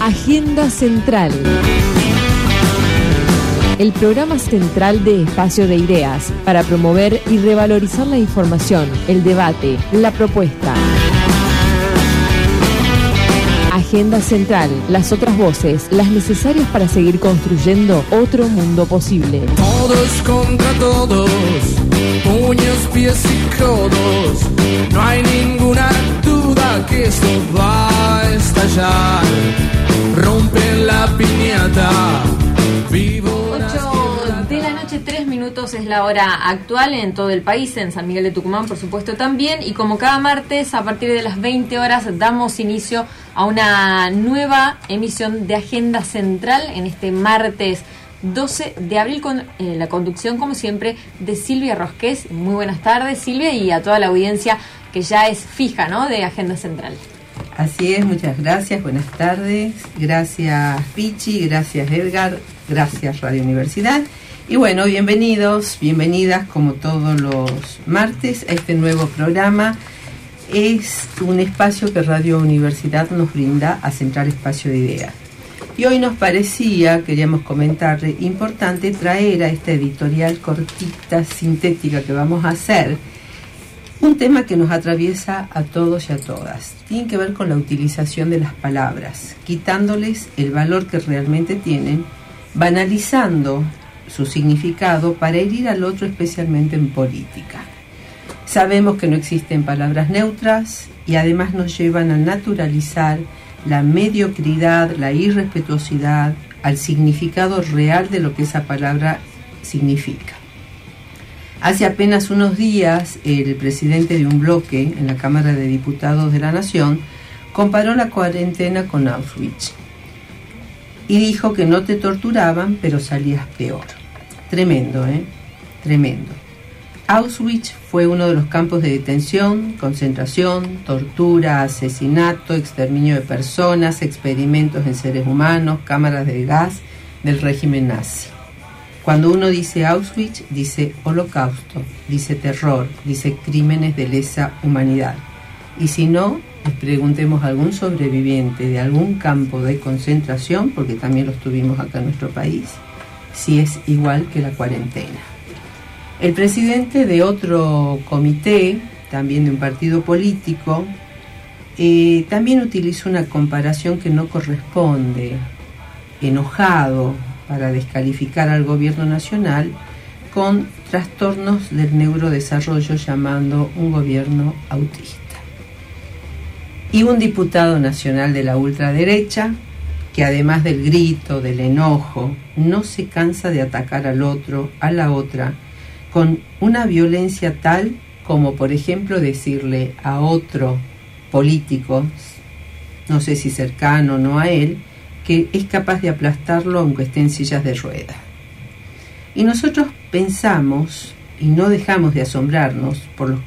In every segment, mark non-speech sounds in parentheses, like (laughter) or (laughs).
Agenda Central. El programa central de Espacio de Ideas para promover y revalorizar la información, el debate, la propuesta. Agenda Central, las otras voces, las necesarias para seguir construyendo otro mundo posible. Todos contra todos, puños, pies y codos. No hay ninguna duda que esto va a estallar. Rompen la piñata. Es la hora actual en todo el país, en San Miguel de Tucumán por supuesto también, y como cada martes a partir de las 20 horas damos inicio a una nueva emisión de Agenda Central en este martes 12 de abril con eh, la conducción como siempre de Silvia Rosqués. Muy buenas tardes Silvia y a toda la audiencia que ya es fija ¿no? de Agenda Central. Así es, muchas gracias, buenas tardes, gracias Pichi, gracias Edgar, gracias Radio Universidad. Y bueno, bienvenidos, bienvenidas como todos los martes a este nuevo programa. Es un espacio que Radio Universidad nos brinda a Central Espacio de Ideas. Y hoy nos parecía, queríamos comentarle, importante traer a esta editorial cortita, sintética que vamos a hacer, un tema que nos atraviesa a todos y a todas. Tiene que ver con la utilización de las palabras, quitándoles el valor que realmente tienen, banalizando su significado para herir al otro especialmente en política. Sabemos que no existen palabras neutras y además nos llevan a naturalizar la mediocridad, la irrespetuosidad, al significado real de lo que esa palabra significa. Hace apenas unos días, el presidente de un bloque en la Cámara de Diputados de la Nación comparó la cuarentena con Auschwitz y dijo que no te torturaban, pero salías peor. Tremendo, ¿eh? Tremendo. Auschwitz fue uno de los campos de detención, concentración, tortura, asesinato, exterminio de personas, experimentos en seres humanos, cámaras de gas del régimen nazi. Cuando uno dice Auschwitz, dice holocausto, dice terror, dice crímenes de lesa humanidad. Y si no, preguntemos a algún sobreviviente de algún campo de concentración, porque también los tuvimos acá en nuestro país, si es igual que la cuarentena. El presidente de otro comité, también de un partido político, eh, también utilizó una comparación que no corresponde, enojado, para descalificar al gobierno nacional con trastornos del neurodesarrollo llamando un gobierno autista. Y un diputado nacional de la ultraderecha, que además del grito, del enojo, no se cansa de atacar al otro, a la otra, con una violencia tal como por ejemplo decirle a otro político, no sé si cercano o no a él, que es capaz de aplastarlo aunque esté en sillas de ruedas. Y nosotros pensamos, y no dejamos de asombrarnos, por lo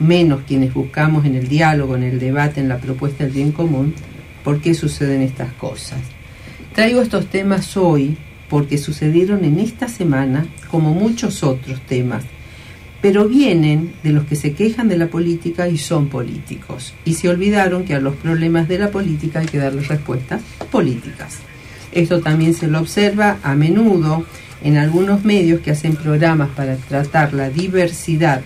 menos quienes buscamos en el diálogo, en el debate, en la propuesta del bien común, por qué suceden estas cosas. Traigo estos temas hoy porque sucedieron en esta semana, como muchos otros temas, pero vienen de los que se quejan de la política y son políticos. Y se olvidaron que a los problemas de la política hay que darles respuestas políticas. Esto también se lo observa a menudo en algunos medios que hacen programas para tratar la diversidad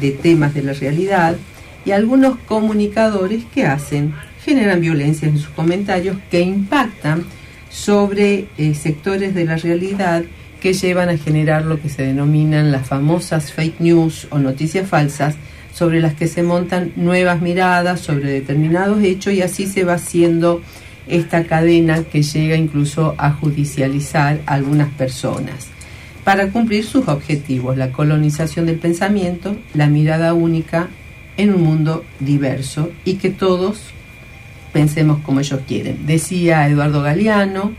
de temas de la realidad y algunos comunicadores que hacen, generan violencia en sus comentarios que impactan sobre eh, sectores de la realidad que llevan a generar lo que se denominan las famosas fake news o noticias falsas sobre las que se montan nuevas miradas sobre determinados hechos y así se va haciendo esta cadena que llega incluso a judicializar a algunas personas. Para cumplir sus objetivos, la colonización del pensamiento, la mirada única en un mundo diverso y que todos pensemos como ellos quieren. Decía Eduardo Galeano,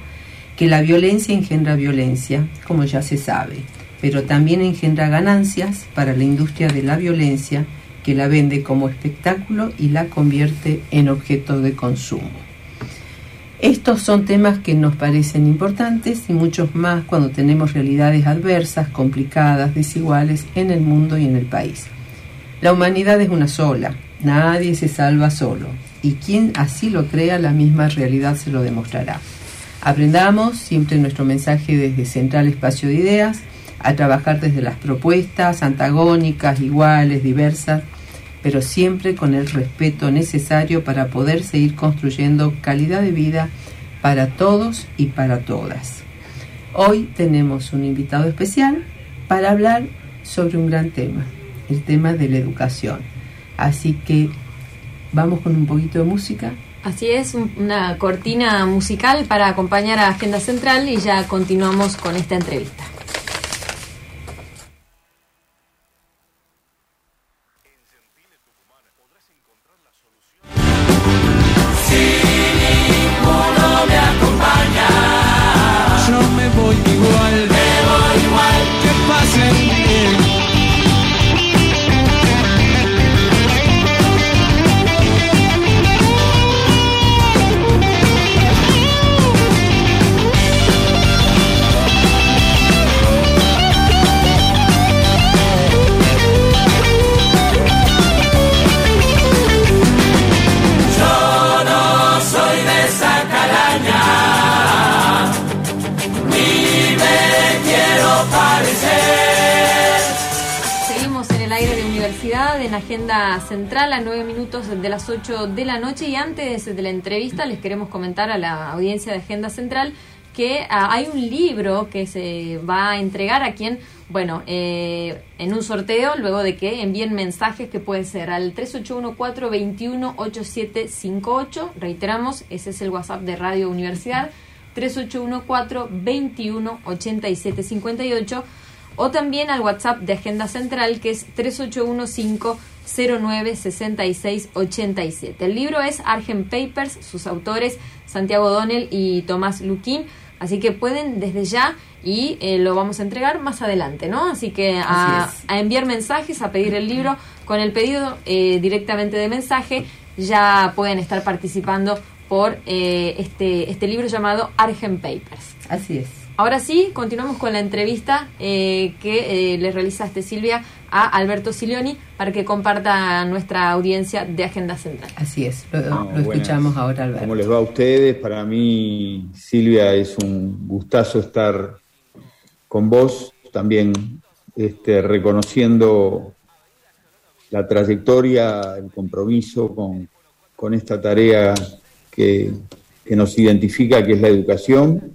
que la violencia engendra violencia, como ya se sabe, pero también engendra ganancias para la industria de la violencia que la vende como espectáculo y la convierte en objeto de consumo. Estos son temas que nos parecen importantes y muchos más cuando tenemos realidades adversas, complicadas, desiguales en el mundo y en el país. La humanidad es una sola, nadie se salva solo y quien así lo crea la misma realidad se lo demostrará. Aprendamos siempre nuestro mensaje desde Central Espacio de Ideas, a trabajar desde las propuestas antagónicas, iguales, diversas, pero siempre con el respeto necesario para poder seguir construyendo calidad de vida para todos y para todas. Hoy tenemos un invitado especial para hablar sobre un gran tema, el tema de la educación. Así que vamos con un poquito de música. Así es, una cortina musical para acompañar a Agenda Central y ya continuamos con esta entrevista. La entrevista les queremos comentar a la audiencia de Agenda Central que ah, hay un libro que se va a entregar a quien, bueno, eh, en un sorteo, luego de que envíen mensajes que pueden ser al 3814-218758, reiteramos, ese es el WhatsApp de Radio Universidad, 3814-218758, o también al WhatsApp de Agenda Central, que es 3815 096687. El libro es Argent Papers, sus autores Santiago Donnell y Tomás Luquín, así que pueden desde ya y eh, lo vamos a entregar más adelante, ¿no? Así que a, enviar mensajes, a pedir el libro, con el pedido eh, directamente de mensaje ya pueden estar participando por eh, este, este libro llamado Argent Papers. Así es. Ahora sí, continuamos con la entrevista que le realizaste, Silvia, a Alberto Silioni para que comparta nuestra audiencia de Agenda Central. Así es, lo, escuchamos ahora, Alberto. ¿Cómo les va a ustedes? Para mí, Silvia, es un gustazo estar con vos, también este, reconociendo la trayectoria, el compromiso con, esta tarea que, que nos identifica, que es la educación.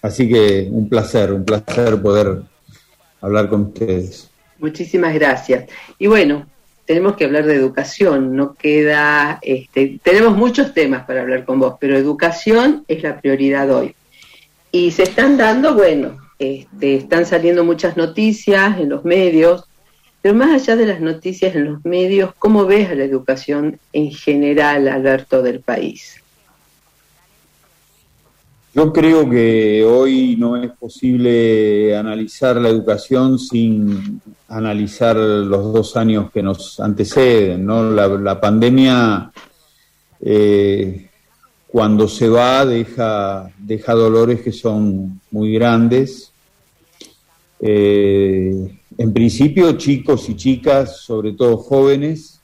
Así que un placer, un placer poder hablar con ustedes. Muchísimas gracias. Y bueno, tenemos que hablar de educación, no queda, este, tenemos muchos temas para hablar con vos, pero educación es la prioridad hoy. Y se están dando, bueno, este, están saliendo muchas noticias en los medios, pero más allá de las noticias en los medios, ¿cómo ves a la educación en general, Alberto, del país? Yo creo que hoy no es posible analizar la educación sin analizar los dos años que nos anteceden. ¿no? La, pandemia, eh, cuando se va, deja, deja dolores que son muy grandes. Eh, en principio, chicos y chicas, sobre todo jóvenes,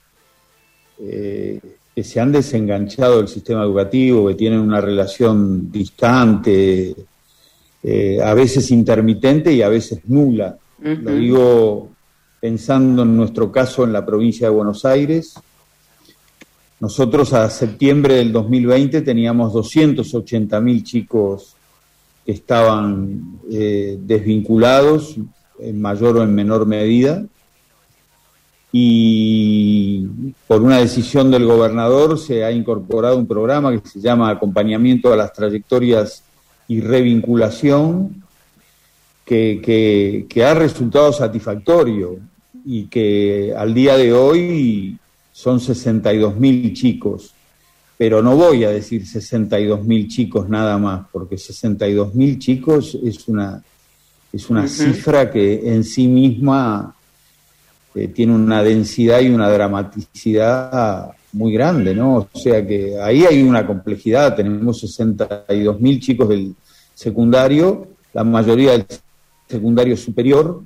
eh, que se han desenganchado del sistema educativo, que tienen una relación distante, eh, a veces intermitente y a veces nula. Lo digo pensando en nuestro caso en la provincia de Buenos Aires. Nosotros a septiembre del 2020 teníamos 280 mil chicos que estaban eh, desvinculados en mayor o en menor medida y por una decisión del gobernador se ha incorporado un programa que se llama Acompañamiento a las Trayectorias y Revinculación, que, que, ha resultado satisfactorio y que al día de hoy son 62 mil chicos, pero no voy a decir 62 mil chicos nada más, porque 62 mil chicos es una, es una cifra que en sí misma eh, tiene una densidad y una dramaticidad muy grande, ¿no? O sea que ahí hay una complejidad, tenemos 62 mil chicos del secundario, la mayoría del secundario superior,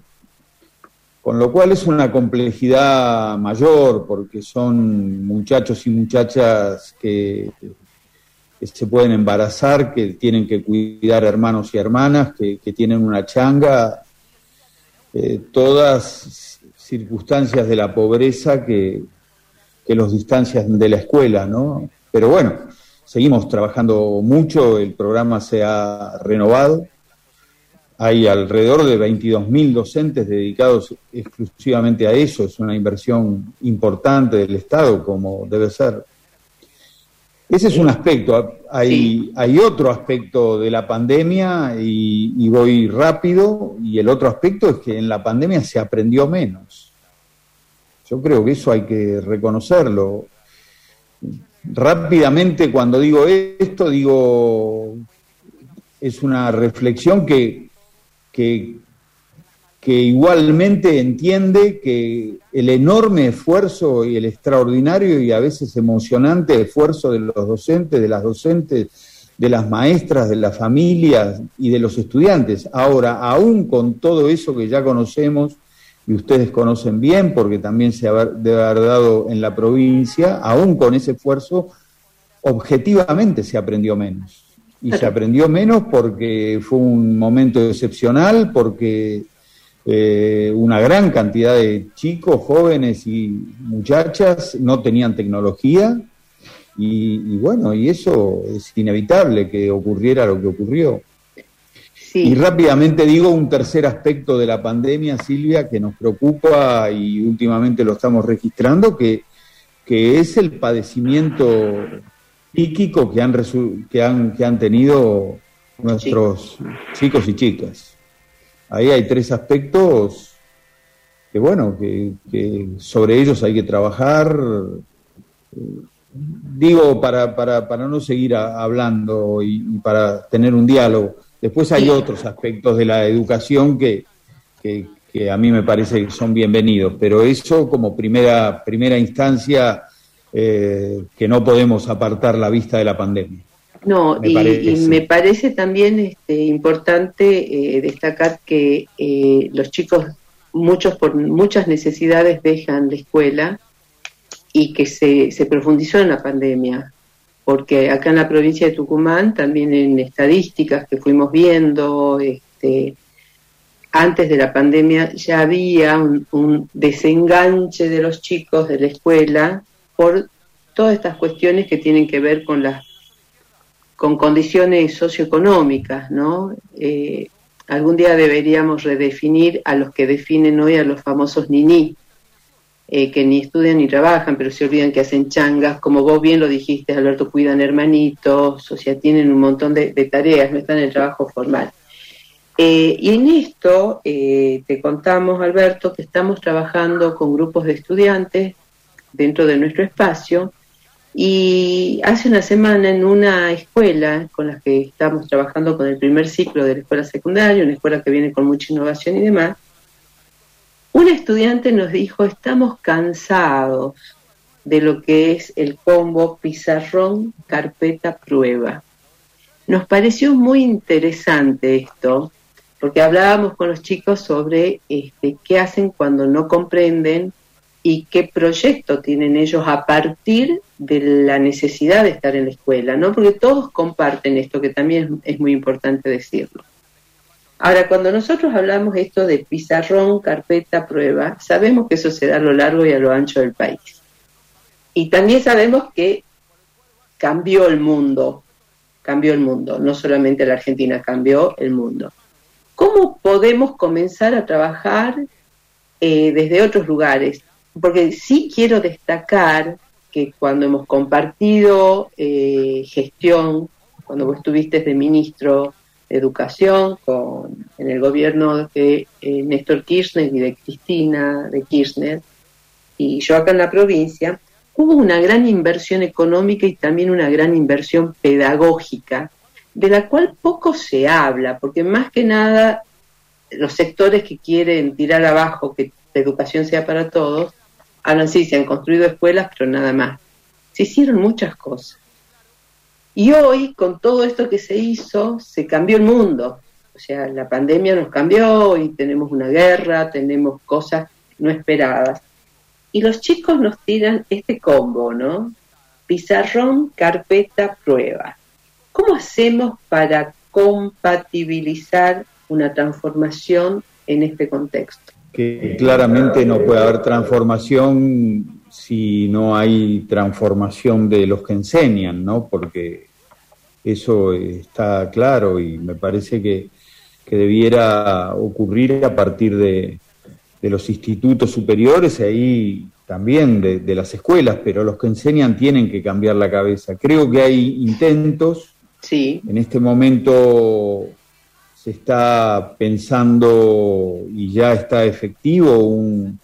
con lo cual es una complejidad mayor porque son muchachos y muchachas que, se pueden embarazar, que tienen que cuidar hermanos y hermanas, que, tienen una changa, eh, todas circunstancias de la pobreza que, que los distancian de la escuela, ¿no? Pero bueno, seguimos trabajando mucho, el programa se ha renovado, hay alrededor de 22.000 docentes dedicados exclusivamente a eso, es una inversión importante del Estado, como debe ser. Ese es un aspecto. Hay, hay otro aspecto de la pandemia y, y, voy rápido, y el otro aspecto es que en la pandemia se aprendió menos. Yo creo que eso hay que reconocerlo. Rápidamente cuando digo esto, digo, es una reflexión que, que, igualmente entiende que el enorme esfuerzo y el extraordinario y a veces emocionante esfuerzo de los docentes, de las docentes, de las maestras, de las familias y de los estudiantes. Ahora, aún con todo eso que ya conocemos, y ustedes conocen bien porque también se debe haber dado en la provincia, aún con ese esfuerzo, objetivamente se aprendió menos. Y se aprendió menos porque fue un momento excepcional, porque eh, una gran cantidad de chicos, jóvenes y muchachas no tenían tecnología. y bueno, y eso es inevitable que ocurriera lo que ocurrió. Y rápidamente digo un tercer aspecto de la pandemia, Silvia, que nos preocupa y últimamente lo estamos registrando, que, que es el padecimiento psíquico que han, que han, que han tenido nuestros chicos y chicas. Ahí hay tres aspectos que, bueno, que, sobre ellos hay que trabajar. Digo, para, para, para no seguir hablando y para tener un diálogo Después hay otros aspectos de la educación que, a mí me parece que son bienvenidos, pero eso como primera, primera instancia eh, que no podemos apartar la vista de la pandemia. No, y, me parece también este, importante eh, destacar que eh, los chicos, muchos por muchas necesidades, dejan la escuela y que se, se profundizó en la pandemia porque acá en la provincia de Tucumán, también en estadísticas que fuimos viendo, este, antes de la pandemia ya había un, desenganche de los chicos de la escuela por todas estas cuestiones que tienen que ver con las con condiciones socioeconómicas, ¿no? Eh, algún día deberíamos redefinir a los que definen hoy a los famosos niní, eh, que ni estudian ni trabajan, pero se olvidan que hacen changas, como vos bien lo dijiste, Alberto, cuidan hermanitos, o sea, tienen un montón de, tareas, no están en el trabajo formal. Eh, y en esto te contamos, Alberto, que estamos trabajando con grupos de estudiantes dentro de nuestro espacio y hace una semana en una escuela con la que estamos trabajando con el primer ciclo de la escuela secundaria, una escuela que viene con mucha innovación y demás, un estudiante nos dijo, estamos cansados de lo que es el combo pizarrón, carpeta, prueba. Nos pareció muy interesante esto, porque hablábamos con los chicos sobre este, qué hacen cuando no comprenden y qué proyecto tienen ellos a partir de la necesidad de estar en la escuela, ¿no? Porque todos comparten esto, que también es muy importante decirlo. Ahora, cuando nosotros hablamos esto de pizarrón, carpeta, prueba, sabemos que eso se da a lo largo y a lo ancho del país. Y también sabemos que cambió el mundo, cambió el mundo, no solamente la Argentina, cambió el mundo. ¿Cómo podemos comenzar a trabajar eh, desde otros lugares? Porque sí quiero destacar que cuando hemos compartido eh, gestión, cuando vos estuviste de ministro educación con, en el gobierno de eh, Néstor Kirchner y de Cristina de Kirchner, y yo acá en la provincia, hubo una gran inversión económica y también una gran inversión pedagógica, de la cual poco se habla, porque más que nada los sectores que quieren tirar abajo que la educación sea para todos, hablan sí, se han construido escuelas, pero nada más. se hicieron muchas cosas. Y hoy, con todo esto que se hizo, se cambió el mundo. O sea, la pandemia nos cambió y tenemos una guerra, tenemos cosas no esperadas. Y los chicos nos tiran este combo, ¿no? Pizarrón, carpeta, prueba. ¿Cómo hacemos para compatibilizar una transformación en este contexto? Que claramente no puede haber transformación si no hay transformación de los que enseñan, ¿no? Porque eso está claro y me parece que, debiera ocurrir a partir de, los institutos superiores y ahí también de, de, las escuelas, pero los que enseñan tienen que cambiar la cabeza. Creo que hay intentos. Sí. En este momento se está pensando y ya está efectivo un,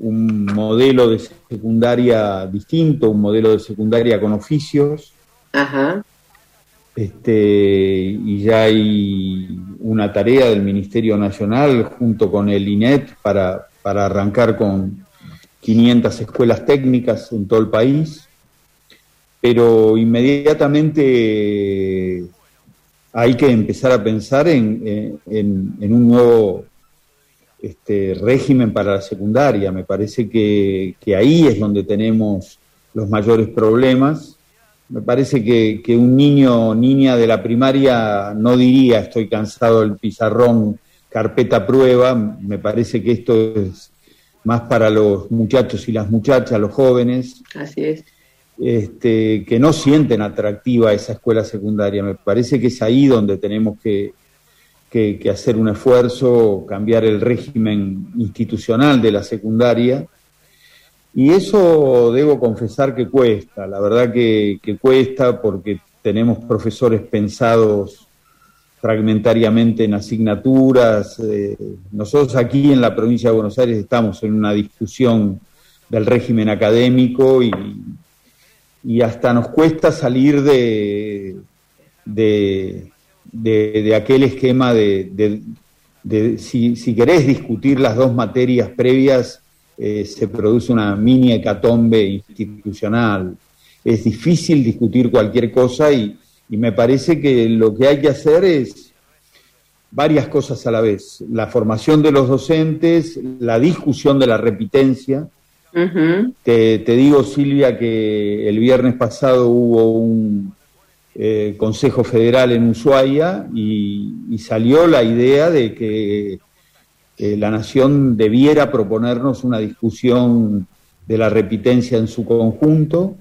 un modelo de secundaria distinto, un modelo de secundaria con oficios. Ajá. Este, y ya hay una tarea del Ministerio Nacional junto con el INET para, para arrancar con 500 escuelas técnicas en todo el país, pero inmediatamente hay que empezar a pensar en, en, un nuevo este, régimen para la secundaria. Me parece que, ahí es donde tenemos los mayores problemas. Me parece que, un niño o niña de la primaria no diría estoy cansado del pizarrón, carpeta prueba. Me parece que esto es más para los muchachos y las muchachas, los jóvenes. Así es este, que no sienten atractiva esa escuela secundaria. Me parece que es ahí donde tenemos que, hacer un esfuerzo, cambiar el régimen institucional de la secundaria. Y eso debo confesar que cuesta, la verdad que, cuesta porque tenemos profesores pensados fragmentariamente en asignaturas. Eh, nosotros aquí en la provincia de Buenos Aires estamos en una discusión del régimen académico y, y hasta nos cuesta salir de, de, de, aquel esquema de, si, si, querés discutir las dos materias previas, eh, se produce una mini hecatombe institucional. Es difícil discutir cualquier cosa y, y me parece que lo que hay que hacer es varias cosas a la vez. La formación de los docentes, la discusión de la repitencia, te, digo, Silvia, que el viernes pasado hubo un eh, Consejo Federal en Ushuaia y, salió la idea de que la Nación debiera proponernos una discusión de la repitencia en su conjunto.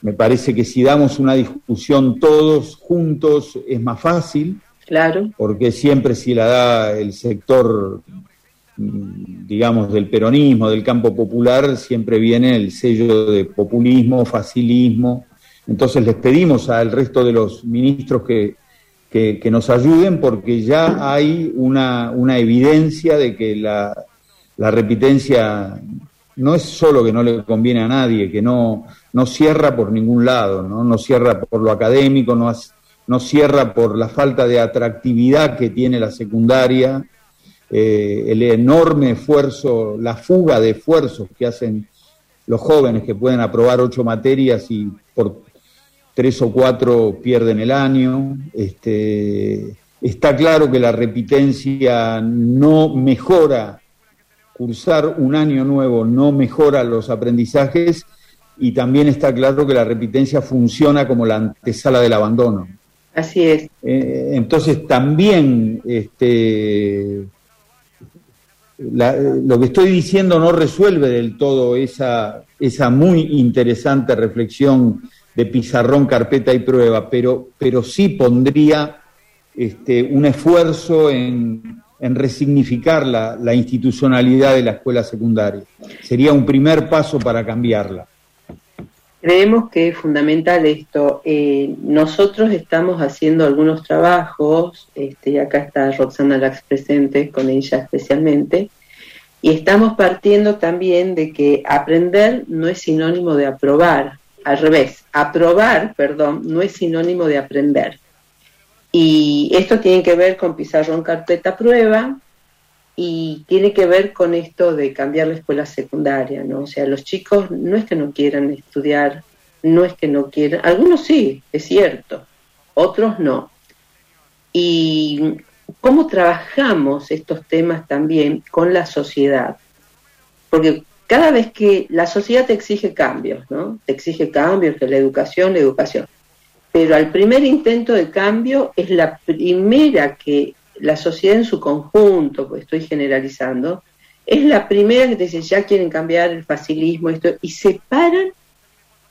Me parece que si damos una discusión todos juntos es más fácil. Claro. Porque siempre si la da el sector digamos, del peronismo, del campo popular, siempre viene el sello de populismo, facilismo. Entonces les pedimos al resto de los ministros que, que, nos ayuden porque ya hay una, una evidencia de que la, la, repitencia no es solo que no le conviene a nadie, que no, no cierra por ningún lado, no, no cierra por lo académico, no, no cierra por la falta de atractividad que tiene la secundaria, eh, el enorme esfuerzo, la fuga de esfuerzos que hacen los jóvenes que pueden aprobar ocho materias y por tres o cuatro pierden el año. Este, está claro que la repitencia no mejora, cursar un año nuevo no mejora los aprendizajes y también está claro que la repitencia funciona como la antesala del abandono. Así es. Eh, entonces también este, lo que estoy diciendo no resuelve del todo esa, esa muy interesante reflexión de pizarrón, carpeta y prueba, pero, pero sí pondría este, un esfuerzo en, resignificar la, la, institucionalidad de la escuela secundaria. Sería un primer paso para cambiarla. Creemos que es fundamental esto. Eh, nosotros estamos haciendo algunos trabajos, este, y acá está Roxana Lax presente, con ella especialmente, y estamos partiendo también de que aprender no es sinónimo de aprobar, al revés, aprobar, perdón, no es sinónimo de aprender. Y esto tiene que ver con pizarrón carpeta prueba, y tiene que ver con esto de cambiar la escuela secundaria, ¿no? O sea, los chicos no es que no quieran estudiar no es que no quieran, algunos sí, es cierto, otros no. Y cómo trabajamos estos temas también con la sociedad. Porque cada vez que la sociedad te exige cambios, ¿no? Te exige cambios, que la educación, la educación. Pero al primer intento de cambio es la primera que la sociedad en su conjunto, pues estoy generalizando, es la primera que te dice, ya quieren cambiar el facilismo, esto, y se paran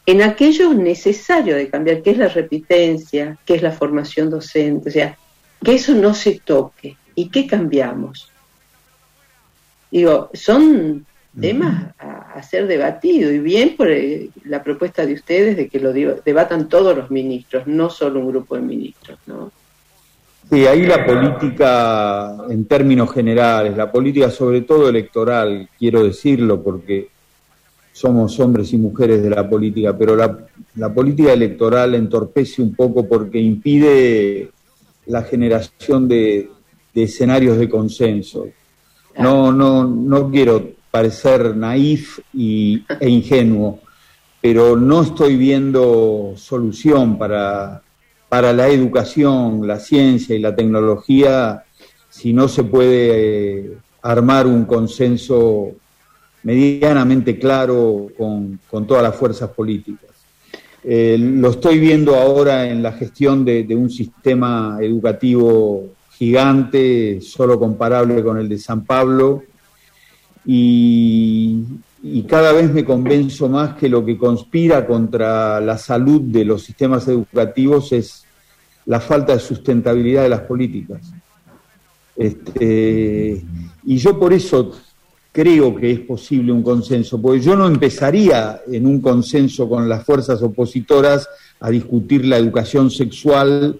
en aquello necesario de cambiar, que es la repitencia, que es la formación docente, o sea, que eso no se toque. ¿Y qué cambiamos? Digo, son temas a, ser debatidos y bien por eh, la propuesta de ustedes de que lo debatan todos los ministros, no solo un grupo de ministros, ¿no? Sí, ahí la política en términos generales, la política sobre todo electoral, quiero decirlo porque somos hombres y mujeres de la política, pero la, política electoral entorpece un poco porque impide la generación de, escenarios de consenso. No, no, no quiero parecer naif y, e ingenuo, pero no estoy viendo solución para para la educación, la ciencia y la tecnología si no se puede eh, armar un consenso medianamente claro con, todas las fuerzas políticas. Eh, lo estoy viendo ahora en la gestión de, un sistema educativo gigante, solo comparable con el de San Pablo, y, y cada vez me convenzo más que lo que conspira contra la salud de los sistemas educativos es la falta de sustentabilidad de las políticas. Este, y yo por eso creo que es posible un consenso, porque yo no empezaría en un consenso con las fuerzas opositoras a discutir la educación sexual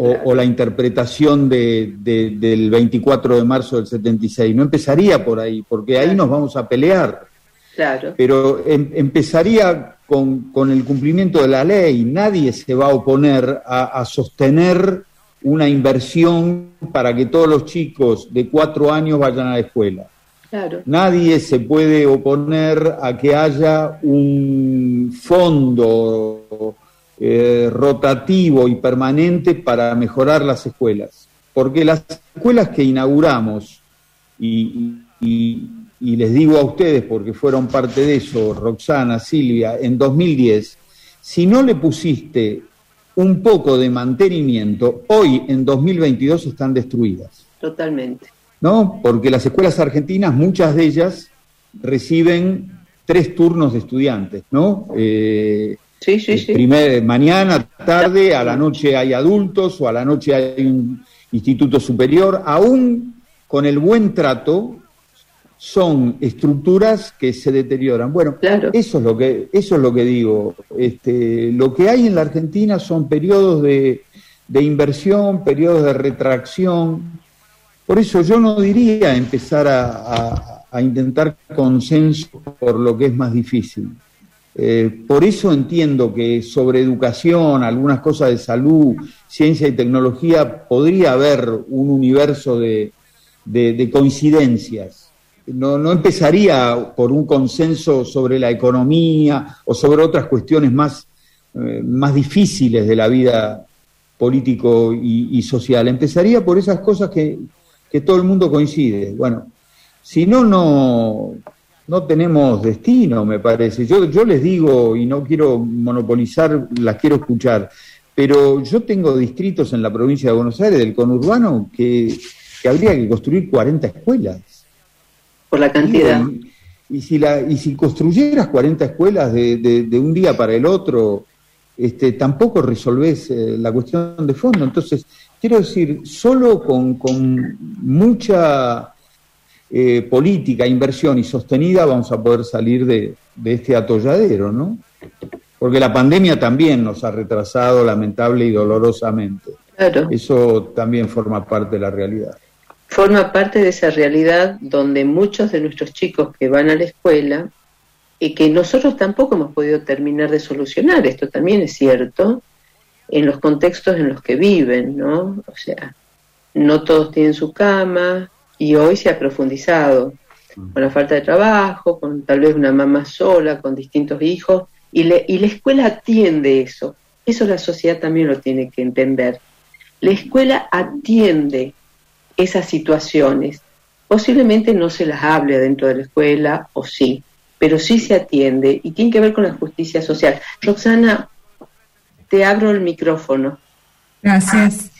o, la interpretación del 24 de marzo del 76. No empezaría por ahí, porque ahí nos vamos a pelear. Claro. Pero em, empezaría con, el cumplimiento de la ley. Nadie se va a oponer a, sostener una inversión para que todos los chicos de cuatro años vayan a la escuela. Nadie se puede oponer a que haya un fondo eh, rotativo y permanente para mejorar las escuelas. Porque las escuelas que inauguramos y, y les digo a ustedes porque fueron parte de eso, Roxana, Silvia, en 2010, si no le pusiste un poco de mantenimiento, hoy en 2022 están destruidas. Totalmente. ¿No? Porque las escuelas argentinas, muchas de ellas, reciben tres turnos de estudiantes, ¿no? Eh, sí, sí, sí. Primer, mañana, tarde, a la noche hay adultos o a la noche hay un instituto superior, aún con el buen trato, son estructuras que se deterioran. Bueno, eso es lo que eso es lo que digo. Este, lo que hay en la Argentina son periodos de, inversión, periodos de retracción. Por eso yo no diría empezar a, intentar consenso por lo que es más difícil. Eh, por eso entiendo que sobre educación, algunas cosas de salud, ciencia y tecnología, podría haber un universo de coincidencias no, no empezaría por un consenso sobre la economía o sobre otras cuestiones más, eh, más difíciles de la vida político y, social. Empezaría por esas cosas que, todo el mundo coincide. Bueno, si no, no, no tenemos destino, me parece. Yo, yo les digo, y no quiero monopolizar, las quiero escuchar, pero yo tengo distritos en la provincia de Buenos Aires, del conurbano, que, que habría que construir 40 escuelas por la cantidad. Y, si, la, y si construyeras 40 escuelas de, de, un día para el otro, este, tampoco resolvés eh, la cuestión de fondo. Entonces, quiero decir, solo con, con mucha eh, política, inversión y sostenida vamos a poder salir de, de este atolladero, ¿no? Porque la pandemia también nos ha retrasado lamentable y dolorosamente. Claro. Eso también forma parte de la realidad forma parte de esa realidad donde muchos de nuestros chicos que van a la escuela y que nosotros tampoco hemos podido terminar de solucionar, esto también es cierto, en los contextos en los que viven, ¿no? O sea, no todos tienen su cama y hoy se ha profundizado con la falta de trabajo, con tal vez una mamá sola, con distintos hijos, Y, y la escuela atiende eso. Eso la sociedad también lo tiene que entender. La escuela atiende esas situaciones. Posiblemente no se las hable dentro de la escuela, o sí, pero sí se atiende y tiene que ver con la justicia social. Roxana, te abro el micrófono. Gracias.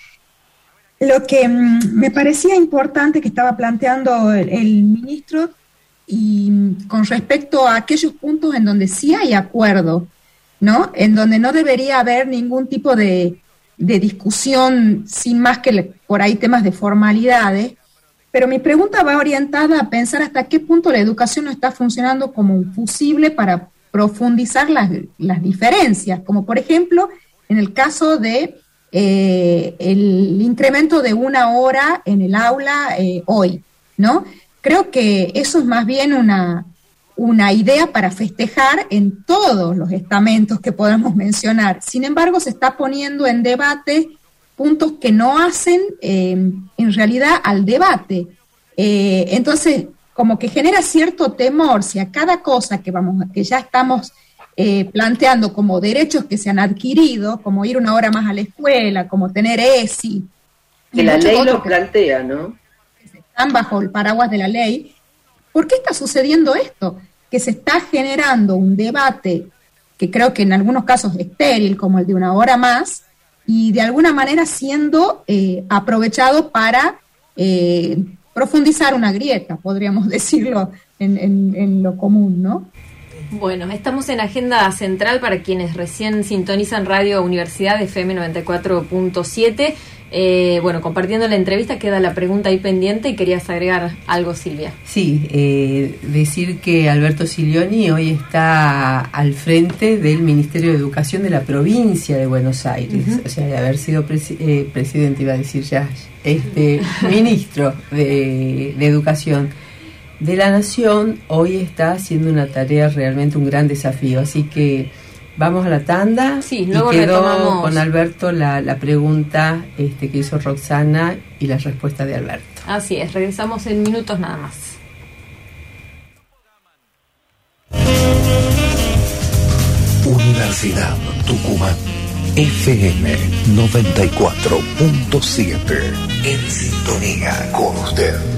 Lo que mm, me parecía importante que estaba planteando el, ministro y mm, con respecto a aquellos puntos en donde sí hay acuerdo, ¿no? En donde no debería haber ningún tipo de, de discusión sin más que por ahí temas de formalidades, pero mi pregunta va orientada a pensar hasta qué punto la educación no está funcionando como un fusible para profundizar las, las diferencias, como por ejemplo en el caso de eh, el incremento de una hora en el aula eh, hoy, ¿no? Creo que eso es más bien una, una idea para festejar en todos los estamentos que podemos mencionar. Sin embargo, se está poniendo en debate puntos que no hacen eh, en realidad al debate. entonces, como que genera cierto temor si a cada cosa que vamos, que ya estamos eh, planteando como derechos que se han adquirido, como ir una hora más a la escuela, como tener ESI. Que la ley lo plantea, ¿no? Que están bajo el paraguas de la ley. ¿Por qué está sucediendo esto? Que se está generando un debate que creo que en algunos casos es estéril, como el de una hora más, y de alguna manera siendo eh, aprovechado para eh, profundizar una grieta, podríamos (laughs) decirlo en lo común, ¿no? Bueno, estamos en Agenda Central para quienes recién sintonizan Radio Universidad FM 94.7. Eh, bueno, compartiendo la entrevista queda la pregunta ahí pendiente y querías agregar algo, Silvia. Sí, eh, decir que Alberto Silioni hoy está al frente del Ministerio de Educación de la provincia de Buenos Aires, o sea, de haber sido eh, presidente, iba a decir ya, este (laughs) ministro de Educación de la Nación hoy está haciendo una tarea realmente un gran desafío. Así que vamos a la tanda. Sí, luego y quedó con Alberto la, la pregunta este, que hizo Roxana y la respuesta de Alberto. Así es, regresamos en minutos nada más. Universidad Tucumán. FM 94.7. En sintonía con usted.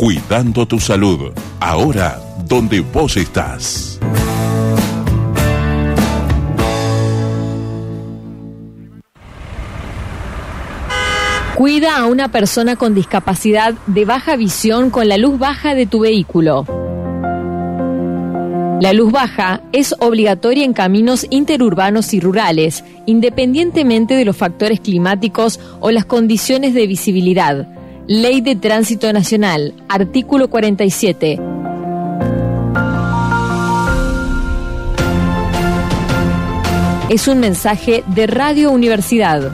Cuidando tu salud, ahora donde vos estás. Cuida a una persona con discapacidad de baja visión con la luz baja de tu vehículo. La luz baja es obligatoria en caminos interurbanos y rurales, independientemente de los factores climáticos o las condiciones de visibilidad Ley de Tránsito Nacional, artículo 47. Es un mensaje de Radio Universidad.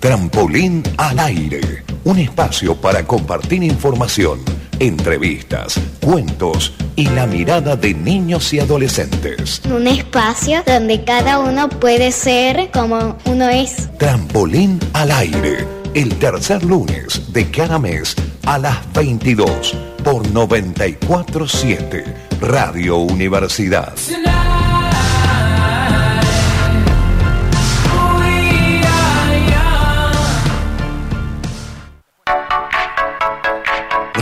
Trampolín al aire, un espacio para compartir información entrevistas, cuentos y la mirada de niños y adolescentes. Un espacio donde cada uno puede ser como uno es. Trampolín al aire, el tercer lunes de cada mes a las 22 por 947 Radio Universidad.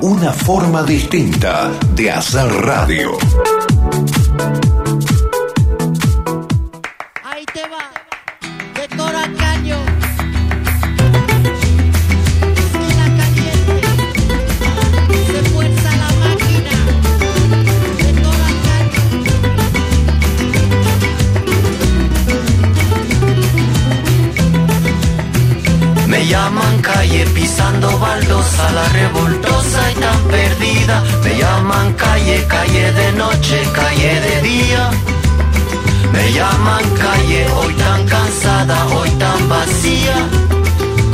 Una forma distinta de hacer radio. Llaman calle pisando baldosa, la revoltosa y tan perdida. Me llaman calle, calle de noche, calle de día. Me llaman calle, hoy tan cansada, hoy tan vacía.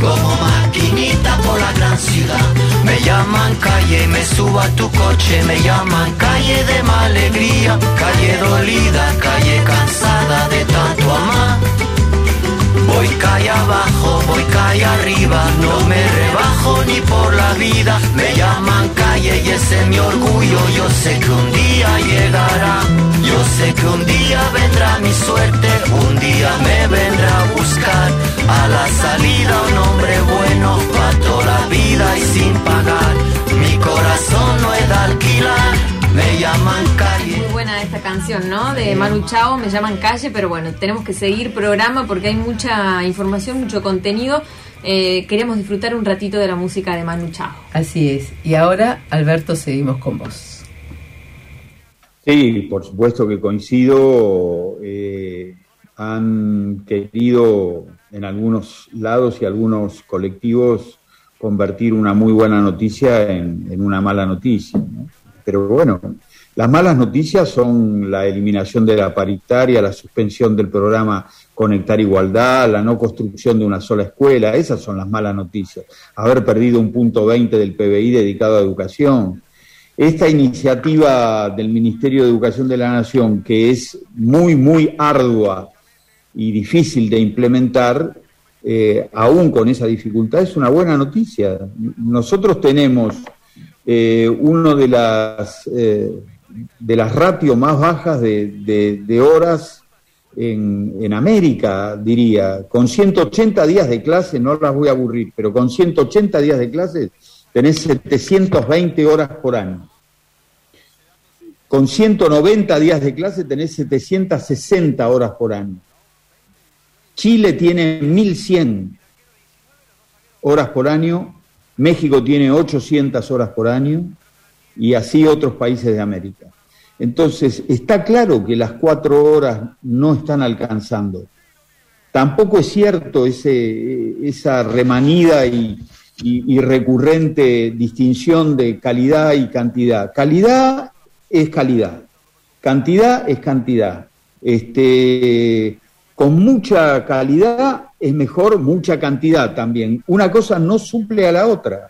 Como maquinita por la gran ciudad. Me llaman calle, me subo a tu coche. Me llaman calle de mala alegría. Calle dolida, calle cansada de tanto amar. Voy calle abajo, voy calle arriba, no me rebajo ni por la vida. Me llaman calle y ese es mi orgullo. Yo sé que un día llegará, yo sé que un día vendrá mi suerte, un día me vendrá a buscar. A la salida un hombre bueno, para toda la vida y sin pagar. Mi corazón no es de alquilar, me llaman calle. Muy buena esta canción, ¿no? De Manu Chao, me llaman calle, pero bueno, tenemos que seguir programa porque hay mucha información, mucho contenido. Eh, queremos disfrutar un ratito de la música de Manu Chao. Así es. Y ahora, Alberto, seguimos con vos. Sí, por supuesto que coincido. eh, han querido en algunos lados y algunos colectivos convertir una muy buena noticia en, en una mala noticia. ¿no? Pero bueno, las malas noticias son la eliminación de la paritaria, la suspensión del programa Conectar Igualdad, la no construcción de una sola escuela, esas son las malas noticias. Haber perdido un punto 20 del PBI dedicado a educación. Esta iniciativa del Ministerio de Educación de la Nación, que es muy, muy ardua y difícil de implementar, eh, aún con esa dificultad, es una buena noticia. Nosotros tenemos eh, uno de las, eh, de las ratios más bajas de, horas en, en América, diría. Con 180 días de clase, no las voy a aburrir, pero con 180 días de clase tenés 720 horas por año. Con 190 días de clase tenés 760 horas por año. Chile tiene 1100 horas por año, México tiene 800 horas por año y así otros países de América. Entonces, está claro que las cuatro horas no están alcanzando. Tampoco es cierto ese, esa remanida y, y- recurrente distinción de calidad y cantidad. Calidad es calidad, cantidad es cantidad. Este, con mucha calidad es mejor mucha cantidad también. Una cosa no suple a la otra.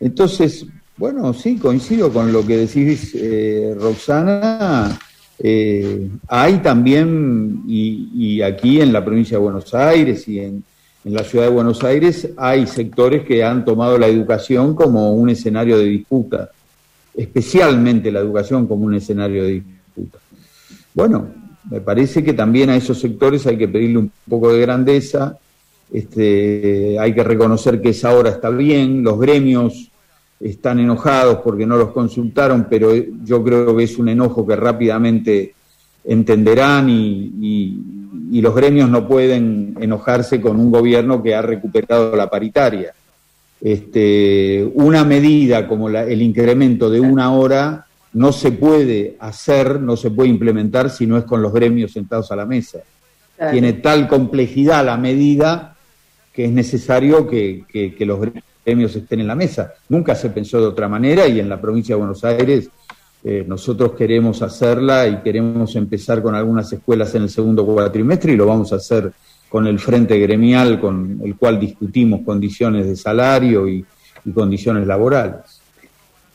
Entonces, bueno, sí, coincido con lo que decís, eh, Roxana. Eh, hay también, y, y aquí en la provincia de Buenos Aires y en, en la ciudad de Buenos Aires, hay sectores que han tomado la educación como un escenario de disputa, especialmente la educación como un escenario de disputa. Bueno, me parece que también a esos sectores hay que pedirle un poco de grandeza, este, hay que reconocer que esa hora está bien, los gremios están enojados porque no los consultaron, pero yo creo que es un enojo que rápidamente entenderán y, y- los gremios no pueden enojarse con un gobierno que ha recuperado la paritaria. Este, una medida como la- el incremento de una hora no se puede hacer, no se puede implementar si no es con los gremios sentados a la mesa. Claro. Tiene tal complejidad la medida que es necesario que, que- que los gremios estén en la mesa. Nunca se pensó de otra manera y en la provincia de Buenos Aires eh, nosotros queremos hacerla y queremos empezar con algunas escuelas en el segundo cuatrimestre y lo vamos a hacer con el frente gremial con el cual discutimos condiciones de salario y, y condiciones laborales.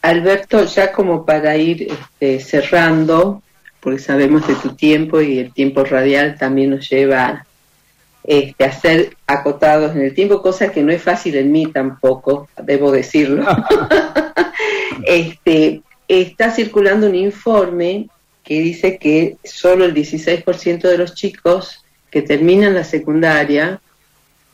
Alberto, ya como para ir este, cerrando, porque sabemos de tu tiempo y el tiempo radial también nos lleva este, hacer acotados en el tiempo, cosa que no es fácil en mí tampoco, debo decirlo. (laughs) este, está circulando un informe que dice que solo el 16% de los chicos que terminan la secundaria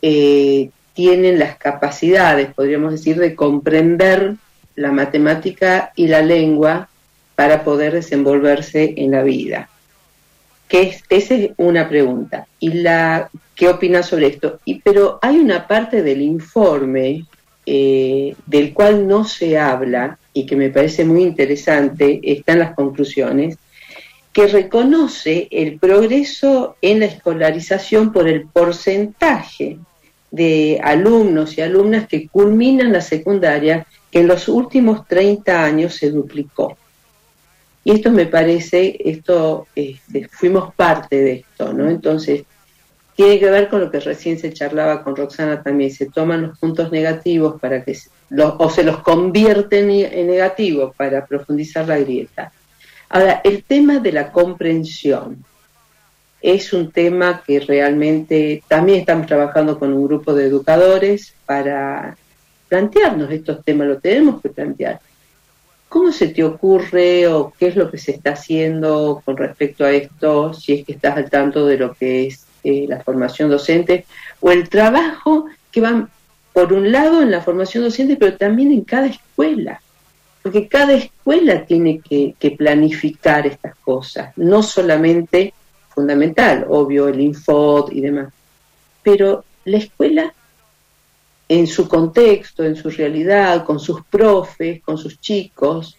eh, tienen las capacidades, podríamos decir, de comprender la matemática y la lengua para poder desenvolverse en la vida. Que es, esa es una pregunta. ¿Y la qué opinas sobre esto? Y, pero hay una parte del informe eh, del cual no se habla y que me parece muy interesante, está en las conclusiones, que reconoce el progreso en la escolarización por el porcentaje de alumnos y alumnas que culminan la secundaria, en los últimos 30 años se duplicó. Y esto me parece, esto este, fuimos parte de esto, ¿no? Entonces, tiene que ver con lo que recién se charlaba con Roxana también, se toman los puntos negativos para que o se los convierten en negativos para profundizar la grieta. Ahora, el tema de la comprensión es un tema que realmente también estamos trabajando con un grupo de educadores para plantearnos estos temas, lo tenemos que plantear. ¿Cómo se te ocurre o qué es lo que se está haciendo con respecto a esto, si es que estás al tanto de lo que es eh, la formación docente o el trabajo que van, por un lado, en la formación docente, pero también en cada escuela? Porque cada escuela tiene que, que planificar estas cosas, no solamente fundamental, obvio, el Infod y demás, pero la escuela en su contexto, en su realidad, con sus profes, con sus chicos.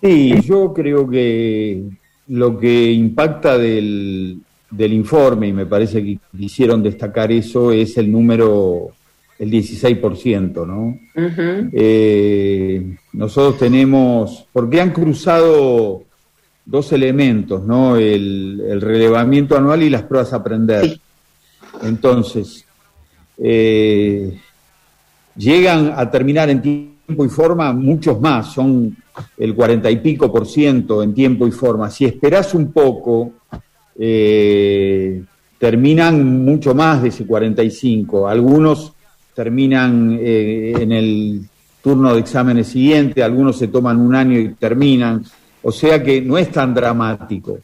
Sí, yo creo que lo que impacta del, del informe, y me parece que quisieron destacar eso, es el número, el 16%, ¿no? Eh, nosotros tenemos, porque han cruzado dos elementos, ¿no? El, el relevamiento anual y las pruebas a aprender. Entonces, eh, llegan a terminar en tiempo y forma muchos más, son el cuarenta y pico por ciento en tiempo y forma. Si esperas un poco, eh, terminan mucho más de ese 45. Algunos terminan eh, en el turno de exámenes siguiente, algunos se toman un año y terminan. O sea que no es tan dramático.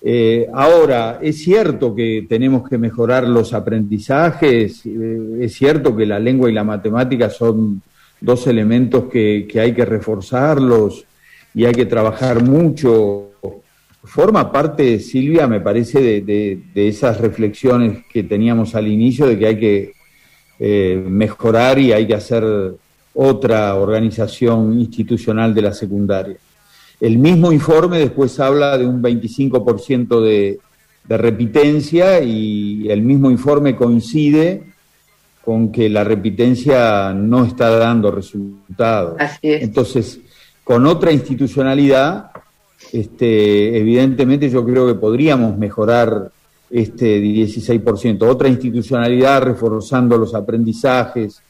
Eh, ahora, es cierto que tenemos que mejorar los aprendizajes, eh, es cierto que la lengua y la matemática son dos elementos que, hay que reforzarlos y hay que trabajar mucho. Forma parte, Silvia, me parece, de, esas reflexiones que teníamos al inicio de que hay que eh, mejorar y hay que hacer otra organización institucional de la secundaria. El mismo informe después habla de un 25% de, de repitencia y el mismo informe coincide con que la repitencia no está dando resultados. Entonces, con otra institucionalidad, este, evidentemente yo creo que podríamos mejorar este 16%. Otra institucionalidad reforzando los aprendizajes,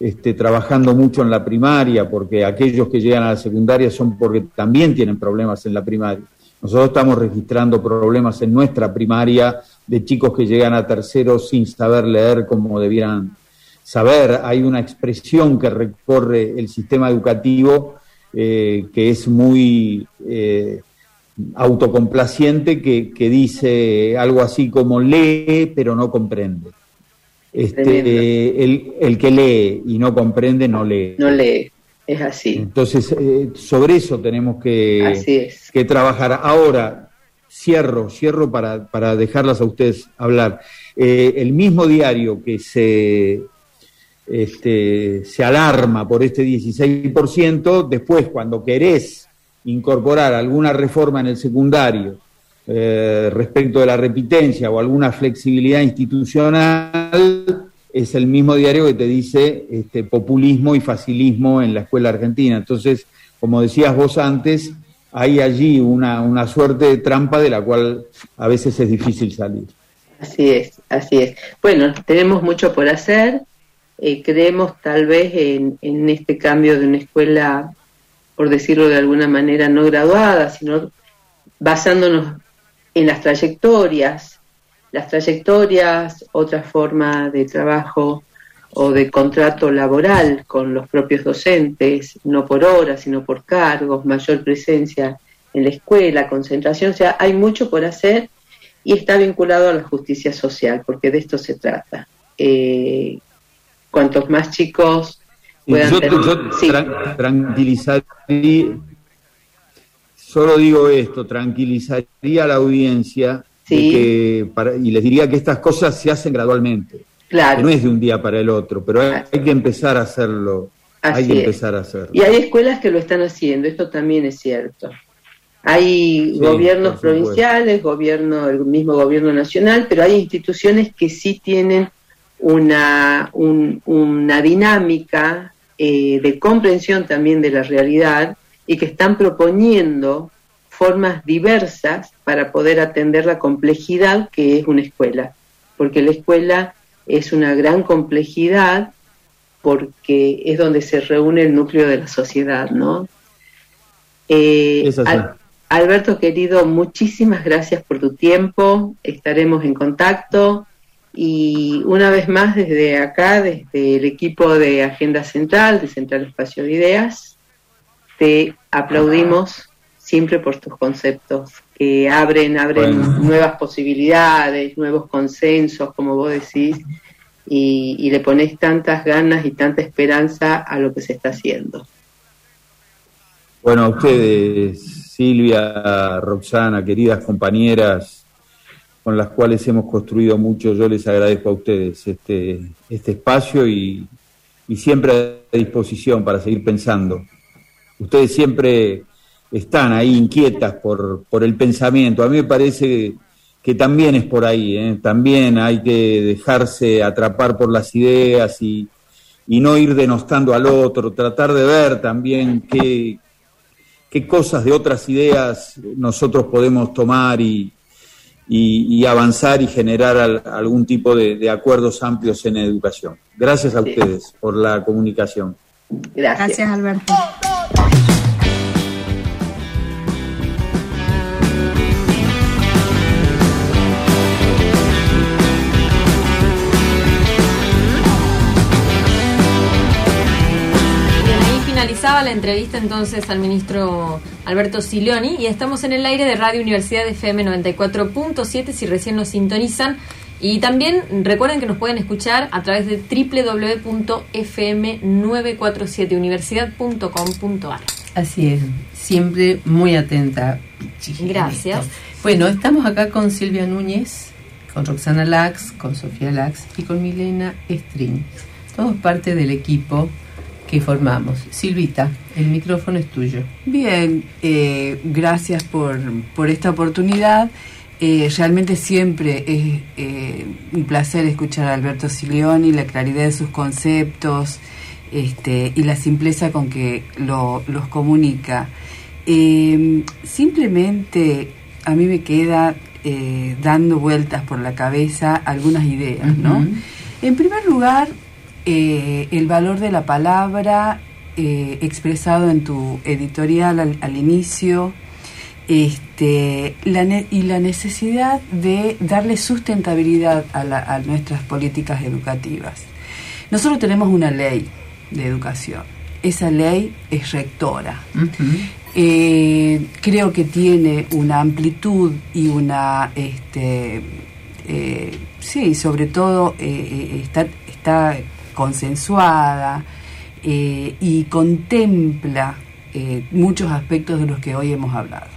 este, trabajando mucho en la primaria, porque aquellos que llegan a la secundaria son porque también tienen problemas en la primaria. Nosotros estamos registrando problemas en nuestra primaria de chicos que llegan a tercero sin saber leer como debieran saber. Hay una expresión que recorre el sistema educativo eh, que es muy eh, autocomplaciente, que dice algo así como lee pero no comprende. Este, el, el, que lee y no comprende, no lee. No lee, es así. Entonces, eh, sobre eso tenemos que, que trabajar. Ahora, cierro, cierro para, para dejarlas a ustedes hablar. Eh, el mismo diario que se, este, se alarma por este 16%, después cuando querés incorporar alguna reforma en el secundario, eh, respecto de la repitencia o alguna flexibilidad institucional, es el mismo diario que te dice este, populismo y facilismo en la escuela argentina. Entonces, como decías vos antes, hay allí una, una suerte de trampa de la cual a veces es difícil salir. Así es, así es. Bueno, tenemos mucho por hacer. Eh, creemos tal vez en, en este cambio de una escuela, por decirlo de alguna manera, no graduada, sino basándonos en las trayectorias las trayectorias, otra forma de trabajo o de contrato laboral con los propios docentes, no por horas, sino por cargos, mayor presencia en la escuela, concentración, o sea, hay mucho por hacer y está vinculado a la justicia social, porque de esto se trata. Eh, cuantos más chicos puedan yo, tener- yo Sí. tran- tranquilizaría, solo digo esto, tranquilizaría a la audiencia de Sí. que para- y les diría que estas cosas se hacen gradualmente, Claro. no es de un día para el otro, pero hay, hay que empezar a hacerlo, hay Así que es. empezar a hacerlo. Y hay escuelas que lo están haciendo, esto también es cierto. Hay Sí, gobiernos provinciales, gobierno, el mismo gobierno nacional, pero hay instituciones que sí tienen una, un- una dinámica eh, de comprensión también de la realidad y que están proponiendo formas diversas para poder atender la complejidad que es una escuela, porque la escuela es una gran complejidad porque es donde se reúne el núcleo de la sociedad, ¿no? Eh. Al- Alberto, querido, muchísimas gracias por tu tiempo, estaremos en contacto y una vez más desde acá, desde el equipo de Agenda Central, de Central Espacio de Ideas, te aplaudimos siempre por tus conceptos que abren, abren Bueno. nuevas posibilidades, nuevos consensos, como vos decís, y, y le pones tantas ganas y tanta esperanza a lo que se está haciendo. Bueno, a ustedes, Silvia, Roxana, queridas compañeras, con las cuales hemos construido mucho, yo les agradezco a ustedes este, este espacio y, y siempre a disposición para seguir pensando. Ustedes siempre están ahí inquietas por, por el pensamiento. A mí me parece que también es por ahí, ¿eh? también hay que dejarse atrapar por las ideas y, y no ir denostando al otro, tratar de ver también qué, qué cosas de otras ideas nosotros podemos tomar y, y- y avanzar y generar al- algún tipo de, de acuerdos amplios en educación. Gracias a Sí. ustedes por la comunicación. Gracias. Gracias, Alberto. La entrevista entonces al ministro Alberto Silioni y estamos en el aire de Radio Universidad FM 94.7 si recién nos sintonizan. Y también recuerden que nos pueden escuchar a través de www.fm947universidad.com.ar. Así es, siempre muy atenta. Gracias. Bueno, estamos acá con Silvia Núñez, con Roxana Lax, con Sofía Lax y con Milena String. Todos parte del equipo que formamos. Silvita, el micrófono es tuyo. Bien, eh, gracias por, por esta oportunidad. Eh, realmente siempre es eh, un placer escuchar a Alberto Silioni, la claridad de sus conceptos este, y la simpleza con que lo- los comunica. Simplemente a mí me queda dando vueltas por la cabeza algunas ideas, ¿no? En primer lugar, eh, el valor de la palabra eh, expresado en tu editorial al, al inicio este, la ne- y la necesidad de darle sustentabilidad a, la- a nuestras políticas educativas. Nosotros tenemos una ley de educación. Esa ley es rectora. Eh, creo que tiene una amplitud y una, este, eh, sí, sobre todo eh, está, está consensuada eh, y contempla eh, muchos aspectos de los que hoy hemos hablado,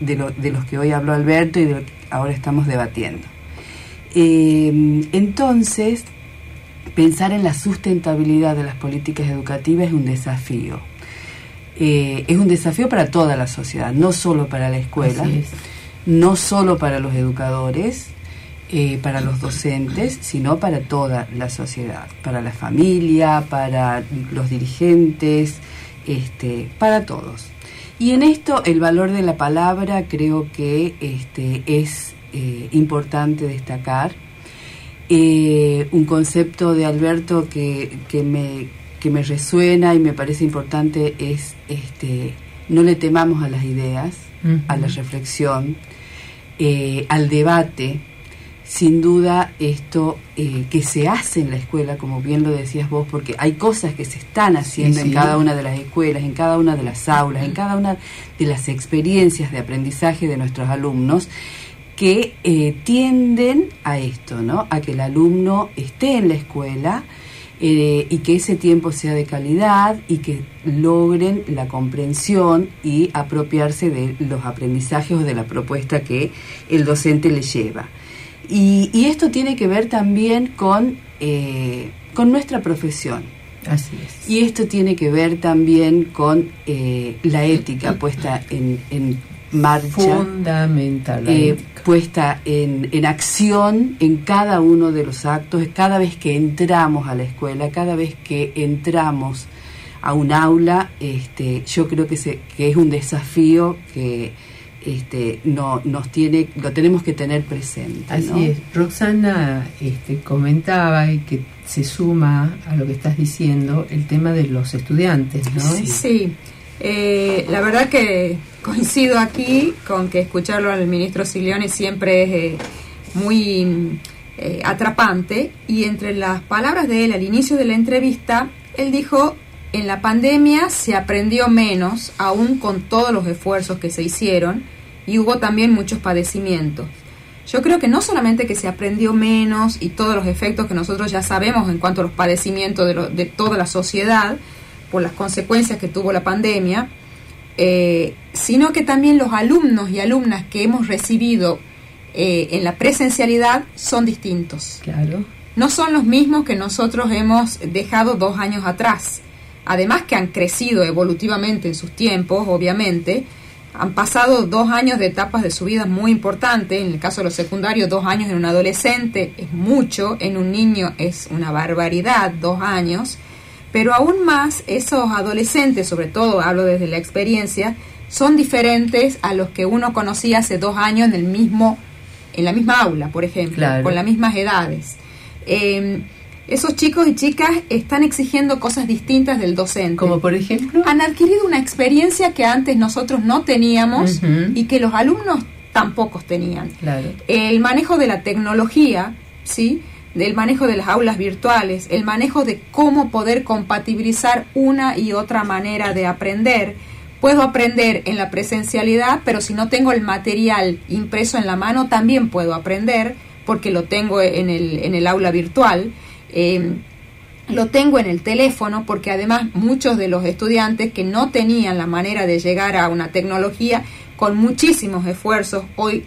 de, lo- de los que hoy habló Alberto y de lo que ahora estamos debatiendo. Eh, entonces, pensar en la sustentabilidad de las políticas educativas es un desafío. Eh, es un desafío para toda la sociedad, no solo para la escuela, es. no solo para los educadores, eh, para los docentes, sino para toda la sociedad, para la familia, para los dirigentes, este, para todos. Y en esto el valor de la palabra creo que este, es eh, importante destacar. Eh, un concepto de Alberto que, que me, que me resuena y me parece importante es este, no le temamos a las ideas, a la reflexión, eh, al debate, sin duda esto eh, que se hace en la escuela, como bien lo decías vos, porque hay cosas que se están haciendo Sí, en cada una de las escuelas, en cada una de las aulas, en cada una de las experiencias de aprendizaje de nuestros alumnos, que eh, tienden a esto, ¿no? A que el alumno esté en la escuela eh, y que ese tiempo sea de calidad y que logren la comprensión y apropiarse de los aprendizajes o de la propuesta que el docente le lleva. Y, y esto tiene que ver también con, eh, con nuestra profesión. Así es. Y esto tiene que ver también con eh, la ética puesta en, en marcha Fundamental. la eh, ética. puesta en, en acción en cada uno de los actos, cada vez que entramos a la escuela, cada vez que entramos a un aula, este, yo creo que, se, que es un desafío que este, no, nos tiene, lo tenemos que tener presente. Así ¿no? es. Roxana este, comentaba y que se suma a lo que estás diciendo el tema de los estudiantes, ¿no? Sí, Eh, la verdad que coincido aquí con que escucharlo al ministro Silione siempre es eh, muy eh, atrapante y entre las palabras de él al inicio de la entrevista, él dijo, en la pandemia se aprendió menos, aún con todos los esfuerzos que se hicieron, y hubo también muchos padecimientos. Yo creo que no solamente que se aprendió menos y todos los efectos que nosotros ya sabemos en cuanto a los padecimientos de, lo- de toda la sociedad por las consecuencias que tuvo la pandemia, eh, sino que también los alumnos y alumnas que hemos recibido eh, en la presencialidad son distintos. Claro. No son los mismos que nosotros hemos dejado dos años atrás. Además que han crecido evolutivamente en sus tiempos, obviamente, han pasado dos años de etapas de su vida muy importantes. En el caso de los secundarios, dos años en un adolescente es mucho, en un niño es una barbaridad, dos años. Pero aún más, esos adolescentes, sobre todo hablo desde la experiencia, son diferentes a los que uno conocía hace dos años en el mismo, en la misma aula, por ejemplo, Claro. con las mismas edades. Eh, esos chicos y chicas están exigiendo cosas distintas del docente. Como por ejemplo. Han adquirido una experiencia que antes nosotros no teníamos y que los alumnos tampoco tenían. Claro. El manejo de la tecnología, ¿sí? Del manejo de las aulas virtuales, el manejo de cómo poder compatibilizar una y otra manera de aprender. Puedo aprender en la presencialidad, pero si no tengo el material impreso en la mano, también puedo aprender porque lo tengo en el, en el aula virtual. Eh, lo tengo en el teléfono porque además muchos de los estudiantes que no tenían la manera de llegar a una tecnología con muchísimos esfuerzos hoy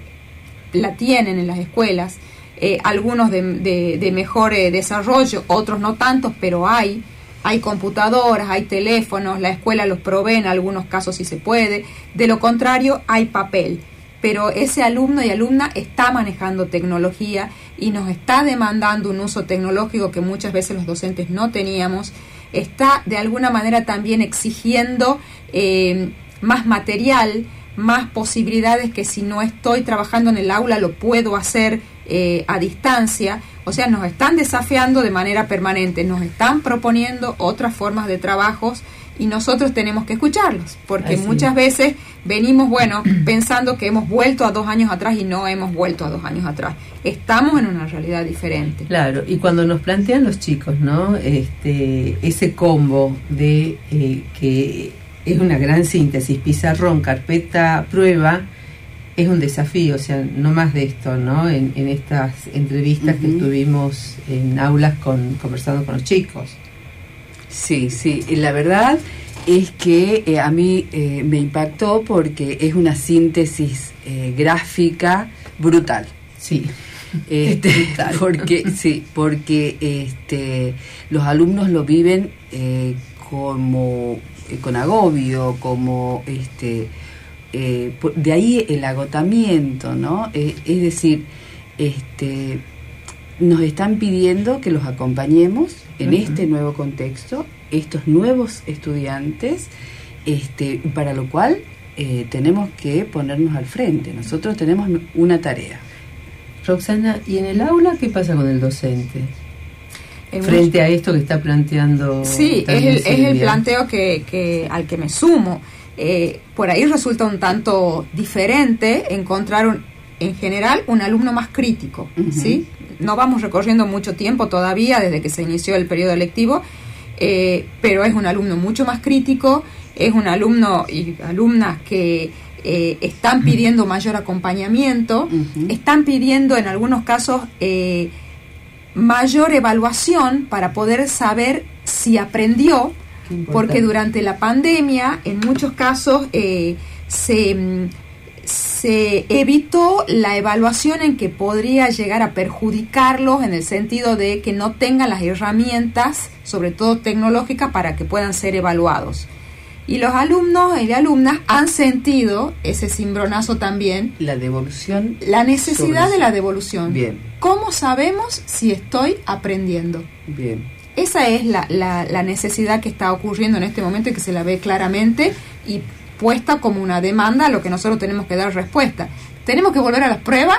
la tienen en las escuelas, eh, algunos de, de- de mejor eh, desarrollo, otros no tantos, pero hay. Hay computadoras, hay teléfonos, la escuela los provee en algunos casos si se puede. De lo contrario, hay papel. Pero ese alumno y alumna está manejando tecnología y nos está demandando un uso tecnológico que muchas veces los docentes no teníamos. Está de alguna manera también exigiendo eh, más material, más posibilidades que si no estoy trabajando en el aula lo puedo hacer eh, a distancia. O sea, nos están desafiando de manera permanente, nos están proponiendo otras formas de trabajos y nosotros tenemos que escucharlos, porque Así muchas es. veces venimos, bueno, (clears throat) pensando que hemos vuelto a dos años atrás y no hemos vuelto a dos años atrás. Estamos en una realidad diferente. Claro, y cuando nos plantean los chicos, ¿no? Este, ese combo de eh, que es una gran síntesis, pizarrón, carpeta, prueba, es un desafío, o sea, no más de esto, ¿no? En, en estas entrevistas que Ujú. tuvimos en aulas con, conversando con los chicos. Sí, sí, la verdad es que eh, a mí eh, me impactó porque es una síntesis eh, gráfica brutal. Sí. Este, (laughs) Brutal. porque sí, porque este, los alumnos lo viven eh, como eh, con agobio, como este, eh, de ahí el agotamiento, ¿no? Es decir, este, nos están pidiendo que los acompañemos en este nuevo contexto, estos nuevos estudiantes, este, para lo cual eh, tenemos que ponernos al frente. Nosotros tenemos una tarea. Roxana, ¿y en el aula qué pasa con el docente? En Frente a esto que está planteando. Sí, es el, es el planteo que, que- al que me sumo. Eh, por ahí resulta un tanto diferente encontrar un- en general un alumno más crítico, ¿sí? No vamos recorriendo mucho tiempo todavía desde que se inició el periodo lectivo, eh, pero es un alumno mucho más crítico, es un alumno y alumnas que eh, están pidiendo mayor acompañamiento, están pidiendo en algunos casos eh, mayor evaluación para poder saber si aprendió, porque durante la pandemia en muchos casos se, mm, se evitó la evaluación en que podría llegar a perjudicarlos en el sentido de que no tengan las herramientas, sobre todo tecnológicas, para que puedan ser evaluados. Y los alumnos y alumnas han sentido ese cimbronazo también. La devolución. La necesidad sobre de la devolución. Bien. ¿Cómo sabemos si estoy aprendiendo? Bien. Esa es la, la- la necesidad que está ocurriendo en este momento y que se la ve claramente y puesta como una demanda a lo que nosotros tenemos que dar respuesta. Tenemos que volver a las pruebas,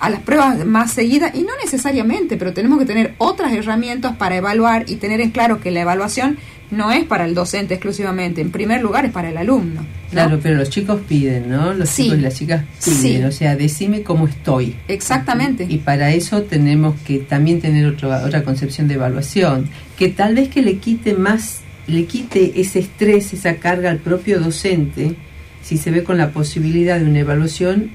a las pruebas más seguidas, y no necesariamente, pero tenemos que tener otras herramientas para evaluar y tener en claro que la evaluación no es para el docente exclusivamente, en primer lugar es para el alumno. ¿no? Claro, pero los chicos piden, ¿no? Los Sí. chicos y las chicas piden, Sí. o sea, decime cómo estoy. Exactamente. Y para eso tenemos que también tener otro- otra concepción de evaluación, que tal vez que le quite más, le quite ese estrés, esa carga al propio docente, si se ve con la posibilidad de una evaluación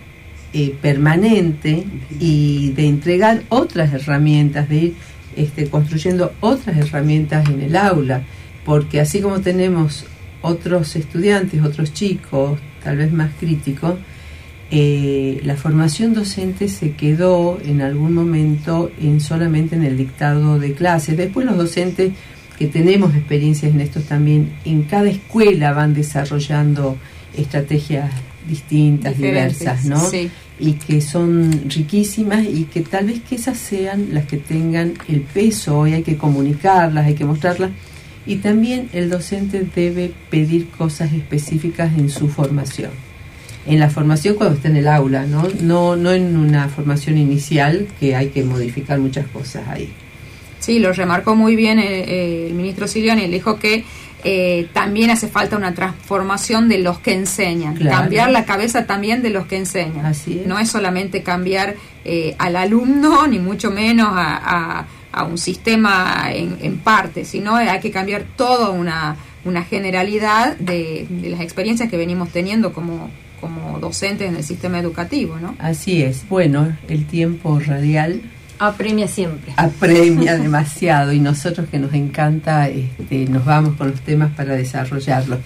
eh, permanente y de entregar otras herramientas, de ir este, construyendo otras herramientas en el aula, porque así como tenemos otros estudiantes, otros chicos, tal vez más críticos, eh, la formación docente se quedó en algún momento en solamente en el dictado de clases. Después los docentes que tenemos experiencias en esto también, en cada escuela van desarrollando estrategias distintas, Diferentes, diversas, ¿no? sí. Y que son riquísimas y que tal vez que esas sean las que tengan el peso, hoy hay que comunicarlas, hay que mostrarlas. Y también el docente debe pedir cosas específicas en su formación en la formación cuando está en el aula, ¿no? No, no en una formación inicial que hay que modificar muchas cosas ahí. Sí, lo remarcó muy bien eh, eh, el ministro Siliani, él dijo que eh, también hace falta una transformación de los que enseñan, Claro. cambiar la cabeza también de los que enseñan. Así es. No es solamente cambiar eh, al alumno, ni mucho menos a, a- a un sistema en, en parte, sino hay que cambiar toda una, una generalidad de, de las experiencias que venimos teniendo como, como docentes en el sistema educativo, ¿no? Así es. Bueno, el tiempo radial Apremia siempre. apremia (laughs) demasiado y nosotros que nos encanta este, nos vamos con los temas para desarrollarlos.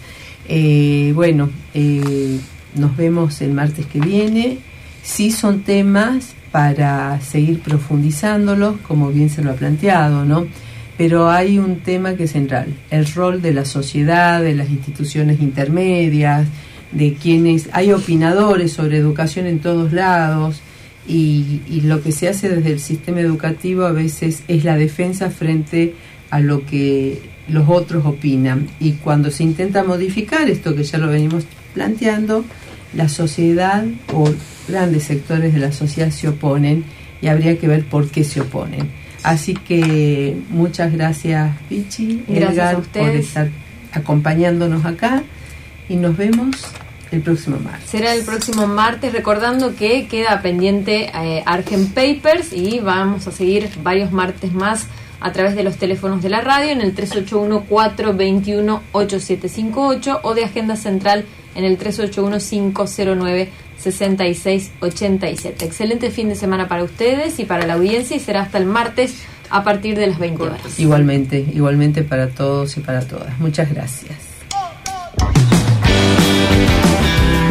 Eh, bueno, eh, nos vemos el martes que viene. Sí son temas para seguir profundizándolos, como bien se lo ha planteado, ¿no? Pero hay un tema que es central, el rol de la sociedad, de las instituciones intermedias, de quienes hay opinadores sobre educación en todos lados y, y lo que se hace desde el sistema educativo a veces es la defensa frente a lo que los otros opinan. Y cuando se intenta modificar esto que ya lo venimos planteando la sociedad o grandes sectores de la sociedad se oponen y habría que ver por qué se oponen. Así que muchas gracias Pichi Gracias a Edgar por estar acompañándonos acá y nos vemos el próximo martes Será el próximo martes, recordando que queda pendiente eh, Argen Papers y vamos a seguir varios martes más a través de los teléfonos de la radio en el 381-421-8758 o de Agenda Central en el 381-509-6687. Excelente fin de semana para ustedes y para la audiencia y será hasta el martes a partir de las 20 horas. Igualmente, igualmente para todos y para todas. Muchas gracias.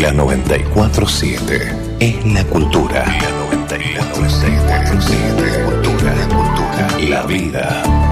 La 947 es la cultura. La 947 es la cultura. La vida